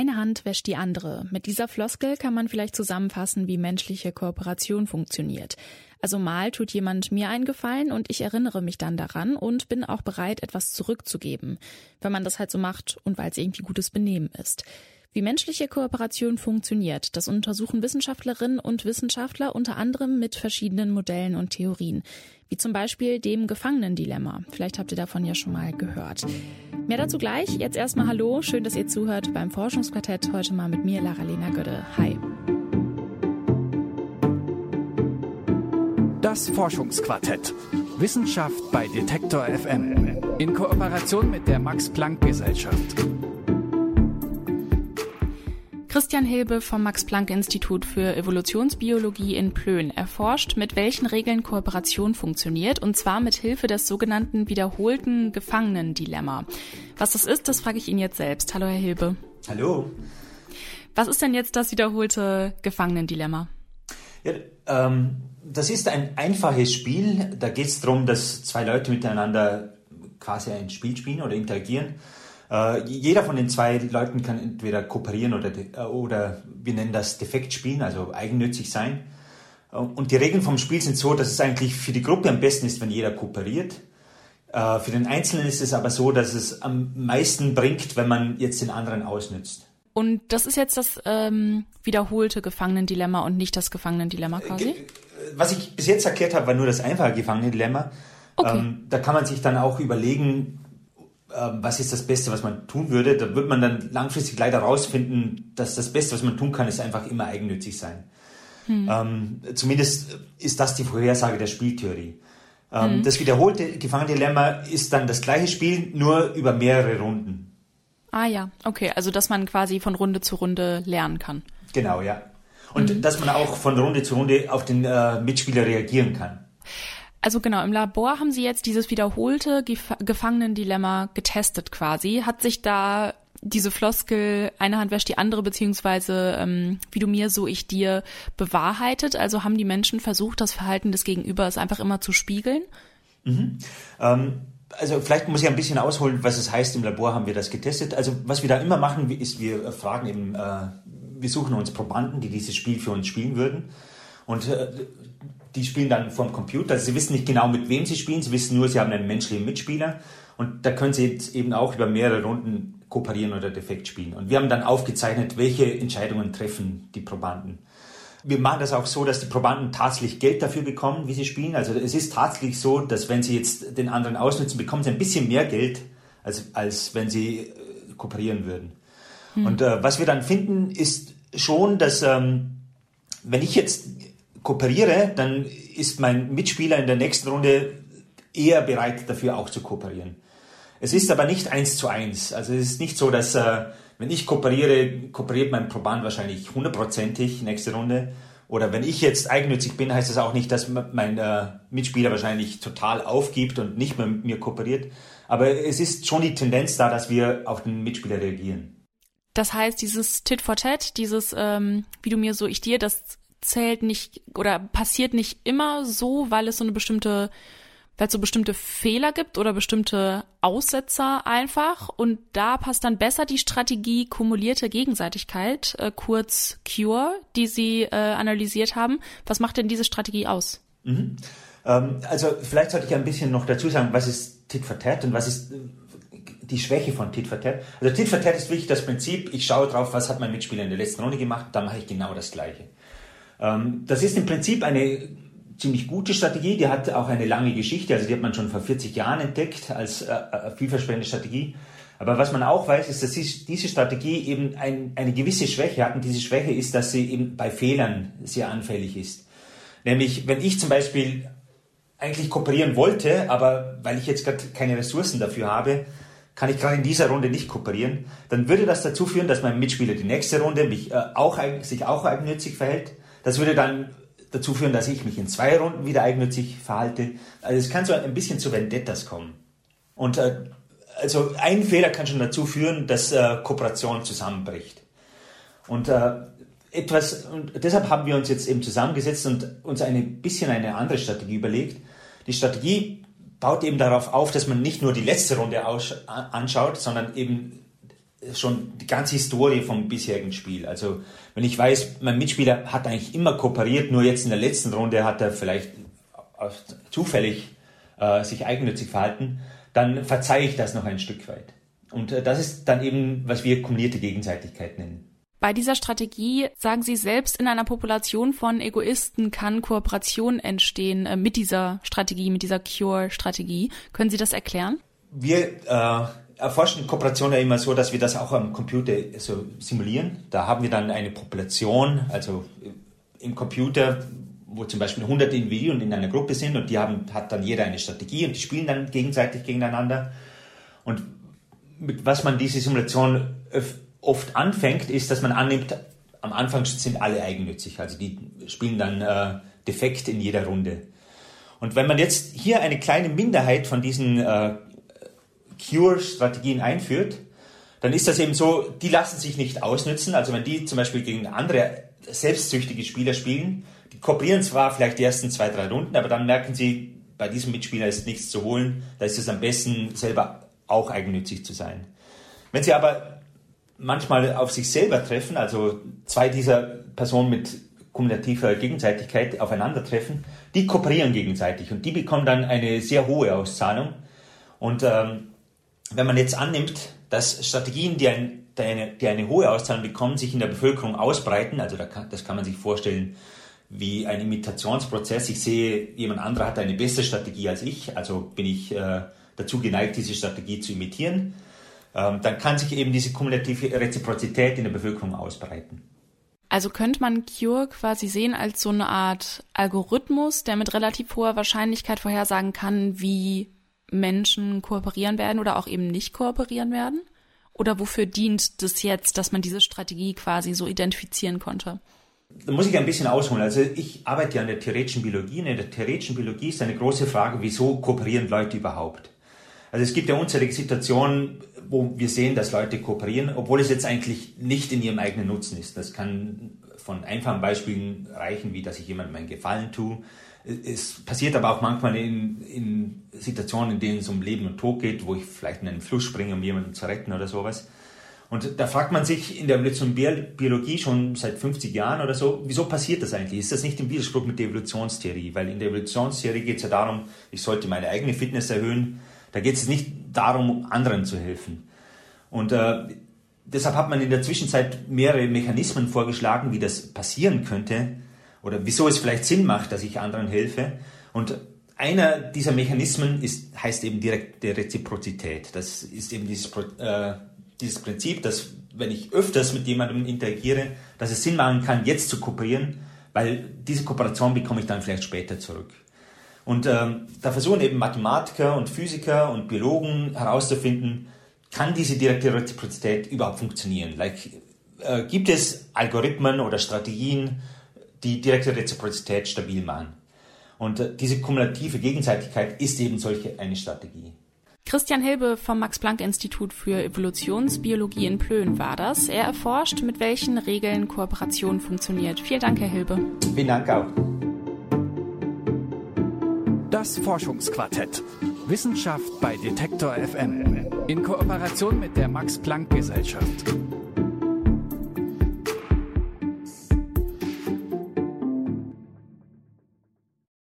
Eine Hand wäscht die andere. Mit dieser Floskel kann man vielleicht zusammenfassen, wie menschliche Kooperation funktioniert. Also mal tut jemand mir einen Gefallen und ich erinnere mich dann daran und bin auch bereit, etwas zurückzugeben, wenn man das halt so macht und weil es irgendwie gutes Benehmen ist. Wie menschliche Kooperation funktioniert, das untersuchen Wissenschaftlerinnen und Wissenschaftler unter anderem mit verschiedenen Modellen und Theorien, wie zum Beispiel dem Gefangenendilemma. Vielleicht habt ihr davon ja schon mal gehört. Mehr dazu gleich. Jetzt erstmal Hallo, schön, dass ihr zuhört beim Forschungsquartett. Heute mal mit mir, Lara-Lena Gödde. Hi. Das Forschungsquartett. Wissenschaft bei Detektor FM. In Kooperation mit der Max-Planck-Gesellschaft. Christian Hilbe vom Max-Planck-Institut für Evolutionsbiologie in Plön erforscht, mit welchen Regeln Kooperation funktioniert, und zwar mit Hilfe des sogenannten wiederholten Gefangenendilemma. Was das ist, das frage ich ihn jetzt selbst. Hallo, Herr Hilbe. Hallo. Was ist denn jetzt das wiederholte Gefangenendilemma? Ja, ähm, das ist ein einfaches Spiel. Da geht es darum, dass zwei Leute miteinander quasi ein Spiel spielen oder interagieren. Äh, jeder von den zwei Leuten kann entweder kooperieren oder, äh, oder wir nennen das defekt spielen, also eigennützig sein. Äh, und die Regeln vom Spiel sind so, dass es eigentlich für die Gruppe am besten ist, wenn jeder kooperiert. Äh, für den Einzelnen ist es aber so, dass es am meisten bringt, wenn man jetzt den anderen ausnützt. Und das ist jetzt das ähm, wiederholte Gefangenendilemma und nicht das Gefangenendilemma quasi? Was ich bis jetzt erklärt habe, war nur das einfache Gefangenendilemma. Okay. Ähm, da kann man sich dann auch überlegen, was ist das Beste, was man tun würde, da wird man dann langfristig leider rausfinden, dass das Beste, was man tun kann, ist einfach immer eigennützig sein. Hm. Ähm, zumindest ist das die Vorhersage der Spieltheorie. Ähm, hm. Das wiederholte Gefangendilemma ist dann das gleiche Spiel, nur über mehrere Runden. Ah ja, okay, also dass man quasi von Runde zu Runde lernen kann. Genau, ja. Und hm. dass man auch von Runde zu Runde auf den äh, Mitspieler reagieren kann. Also genau, im Labor haben Sie jetzt dieses wiederholte Gef Gefangenendilemma getestet quasi. Hat sich da diese Floskel, eine Hand wäscht die andere, beziehungsweise ähm, wie du mir, so ich dir, bewahrheitet? Also haben die Menschen versucht, das Verhalten des Gegenübers einfach immer zu spiegeln? Mhm. Ähm, also vielleicht muss ich ein bisschen ausholen, was es heißt, im Labor haben wir das getestet. Also was wir da immer machen, ist, wir fragen eben, äh, wir suchen uns Probanden, die dieses Spiel für uns spielen würden. Und äh, die spielen dann vom Computer. Also sie wissen nicht genau, mit wem sie spielen. Sie wissen nur, sie haben einen menschlichen Mitspieler. Und da können sie jetzt eben auch über mehrere Runden kooperieren oder defekt spielen. Und wir haben dann aufgezeichnet, welche Entscheidungen treffen die Probanden. Wir machen das auch so, dass die Probanden tatsächlich Geld dafür bekommen, wie sie spielen. Also es ist tatsächlich so, dass wenn sie jetzt den anderen ausnutzen, bekommen sie ein bisschen mehr Geld, als, als wenn sie äh, kooperieren würden. Hm. Und äh, was wir dann finden, ist schon, dass ähm, wenn ich jetzt kooperiere, dann ist mein Mitspieler in der nächsten Runde eher bereit dafür auch zu kooperieren. Es ist aber nicht eins zu eins. Also es ist nicht so, dass äh, wenn ich kooperiere, kooperiert mein Proband wahrscheinlich hundertprozentig nächste Runde. Oder wenn ich jetzt eigennützig bin, heißt das auch nicht, dass mein äh, Mitspieler wahrscheinlich total aufgibt und nicht mehr mit mir kooperiert. Aber es ist schon die Tendenz da, dass wir auf den Mitspieler reagieren. Das heißt, dieses Tit for Tat, dieses ähm, wie du mir so ich dir, das zählt nicht oder passiert nicht immer so, weil es so eine bestimmte, weil es so bestimmte Fehler gibt oder bestimmte Aussetzer einfach. Und da passt dann besser die Strategie kumulierte Gegenseitigkeit, äh, kurz CURE, die Sie äh, analysiert haben. Was macht denn diese Strategie aus? Mhm. Ähm, also vielleicht sollte ich ein bisschen noch dazu sagen, was ist Tit for Tat und was ist die Schwäche von Tit for Tat. Also Tit for Tat ist wirklich das Prinzip, ich schaue drauf, was hat mein Mitspieler in der letzten Runde gemacht, dann mache ich genau das Gleiche. Ähm, das ist im Prinzip eine ziemlich gute Strategie, die hat auch eine lange Geschichte, also die hat man schon vor 40 Jahren entdeckt als äh, äh, vielversprechende Strategie. Aber was man auch weiß, ist, dass diese Strategie eben ein, eine gewisse Schwäche hat und diese Schwäche ist, dass sie eben bei Fehlern sehr anfällig ist. Nämlich, wenn ich zum Beispiel eigentlich kooperieren wollte, aber weil ich jetzt gerade keine Ressourcen dafür habe, kann ich gerade in dieser Runde nicht kooperieren, dann würde das dazu führen, dass mein Mitspieler die nächste Runde mich, äh, auch, sich auch eigennützig verhält das würde dann dazu führen, dass ich mich in zwei Runden wieder eigennützig verhalte. Also es kann so ein bisschen zu Vendettas kommen. Und äh, also ein Fehler kann schon dazu führen, dass äh, Kooperation zusammenbricht. Und äh, etwas, und deshalb haben wir uns jetzt eben zusammengesetzt und uns ein bisschen eine andere Strategie überlegt. Die Strategie baut eben darauf auf, dass man nicht nur die letzte Runde anschaut, sondern eben schon die ganze Historie vom bisherigen Spiel. Also wenn ich weiß, mein Mitspieler hat eigentlich immer kooperiert, nur jetzt in der letzten Runde hat er vielleicht zufällig äh, sich eigennützig verhalten, dann verzeihe ich das noch ein Stück weit. Und äh, das ist dann eben, was wir kumulierte Gegenseitigkeit nennen. Bei dieser Strategie sagen Sie selbst, in einer Population von Egoisten kann Kooperation entstehen äh, mit dieser Strategie, mit dieser Cure-Strategie. Können Sie das erklären? Wir äh, erforschen Kooperation ja immer so, dass wir das auch am Computer so simulieren. Da haben wir dann eine Population, also im Computer, wo zum Beispiel 100 Individuen in einer Gruppe sind und die haben, hat dann jeder eine Strategie und die spielen dann gegenseitig gegeneinander. Und mit was man diese Simulation oft anfängt, ist, dass man annimmt, am Anfang sind alle eigennützig, also die spielen dann äh, defekt in jeder Runde. Und wenn man jetzt hier eine kleine Minderheit von diesen äh, Cure-Strategien einführt, dann ist das eben so, die lassen sich nicht ausnützen. Also wenn die zum Beispiel gegen andere selbstsüchtige Spieler spielen, die kooperieren zwar vielleicht die ersten zwei, drei Runden, aber dann merken sie, bei diesem Mitspieler ist nichts zu holen, da ist es am besten, selber auch eigennützig zu sein. Wenn sie aber manchmal auf sich selber treffen, also zwei dieser Personen mit kumulativer Gegenseitigkeit aufeinandertreffen, die kooperieren gegenseitig und die bekommen dann eine sehr hohe Auszahlung. Und ähm, wenn man jetzt annimmt, dass Strategien, die, ein, die, eine, die eine hohe Auszahlung bekommen, sich in der Bevölkerung ausbreiten, also da kann, das kann man sich vorstellen wie ein Imitationsprozess. Ich sehe, jemand anderer hat eine bessere Strategie als ich, also bin ich äh, dazu geneigt, diese Strategie zu imitieren. Ähm, dann kann sich eben diese kumulative Reziprozität in der Bevölkerung ausbreiten. Also könnte man Cure quasi sehen als so eine Art Algorithmus, der mit relativ hoher Wahrscheinlichkeit vorhersagen kann, wie Menschen kooperieren werden oder auch eben nicht kooperieren werden? Oder wofür dient das jetzt, dass man diese Strategie quasi so identifizieren konnte? Da muss ich ein bisschen ausholen. Also ich arbeite ja an der theoretischen Biologie in der theoretischen Biologie ist eine große Frage, wieso kooperieren Leute überhaupt? Also es gibt ja unzählige Situationen, wo wir sehen, dass Leute kooperieren, obwohl es jetzt eigentlich nicht in ihrem eigenen Nutzen ist. Das kann von einfachen Beispielen reichen, wie dass ich jemandem einen Gefallen tue, es passiert aber auch manchmal in, in, Situationen, in denen es um Leben und Tod geht, wo ich vielleicht in einen Fluss springe, um jemanden zu retten oder sowas. Und da fragt man sich in der Biologie schon seit 50 Jahren oder so, wieso passiert das eigentlich? Ist das nicht im Widerspruch mit der Evolutionstheorie? Weil in der Evolutionstheorie geht es ja darum, ich sollte meine eigene Fitness erhöhen. Da geht es nicht darum, anderen zu helfen. Und äh, deshalb hat man in der Zwischenzeit mehrere Mechanismen vorgeschlagen, wie das passieren könnte oder wieso es vielleicht Sinn macht, dass ich anderen helfe. Und einer dieser Mechanismen ist, heißt eben direkte Reziprozität. Das ist eben dieses, äh, dieses Prinzip, dass wenn ich öfters mit jemandem interagiere, dass es Sinn machen kann, jetzt zu kooperieren, weil diese Kooperation bekomme ich dann vielleicht später zurück. Und ähm, da versuchen eben Mathematiker und Physiker und Biologen herauszufinden, kann diese direkte Reziprozität überhaupt funktionieren? Like, äh, gibt es Algorithmen oder Strategien, die direkte Reziprozität stabil machen. Und äh, diese kumulative Gegenseitigkeit ist eben solche eine Strategie. Christian Hilbe vom Max-Planck-Institut für Evolutionsbiologie in Plön war das. Er erforscht, mit welchen Regeln Kooperation funktioniert. Vielen Dank, Herr Hilbe. Vielen Dank auch. Das Forschungsquartett. Wissenschaft bei Detektor FM. In Kooperation mit der Max-Planck-Gesellschaft.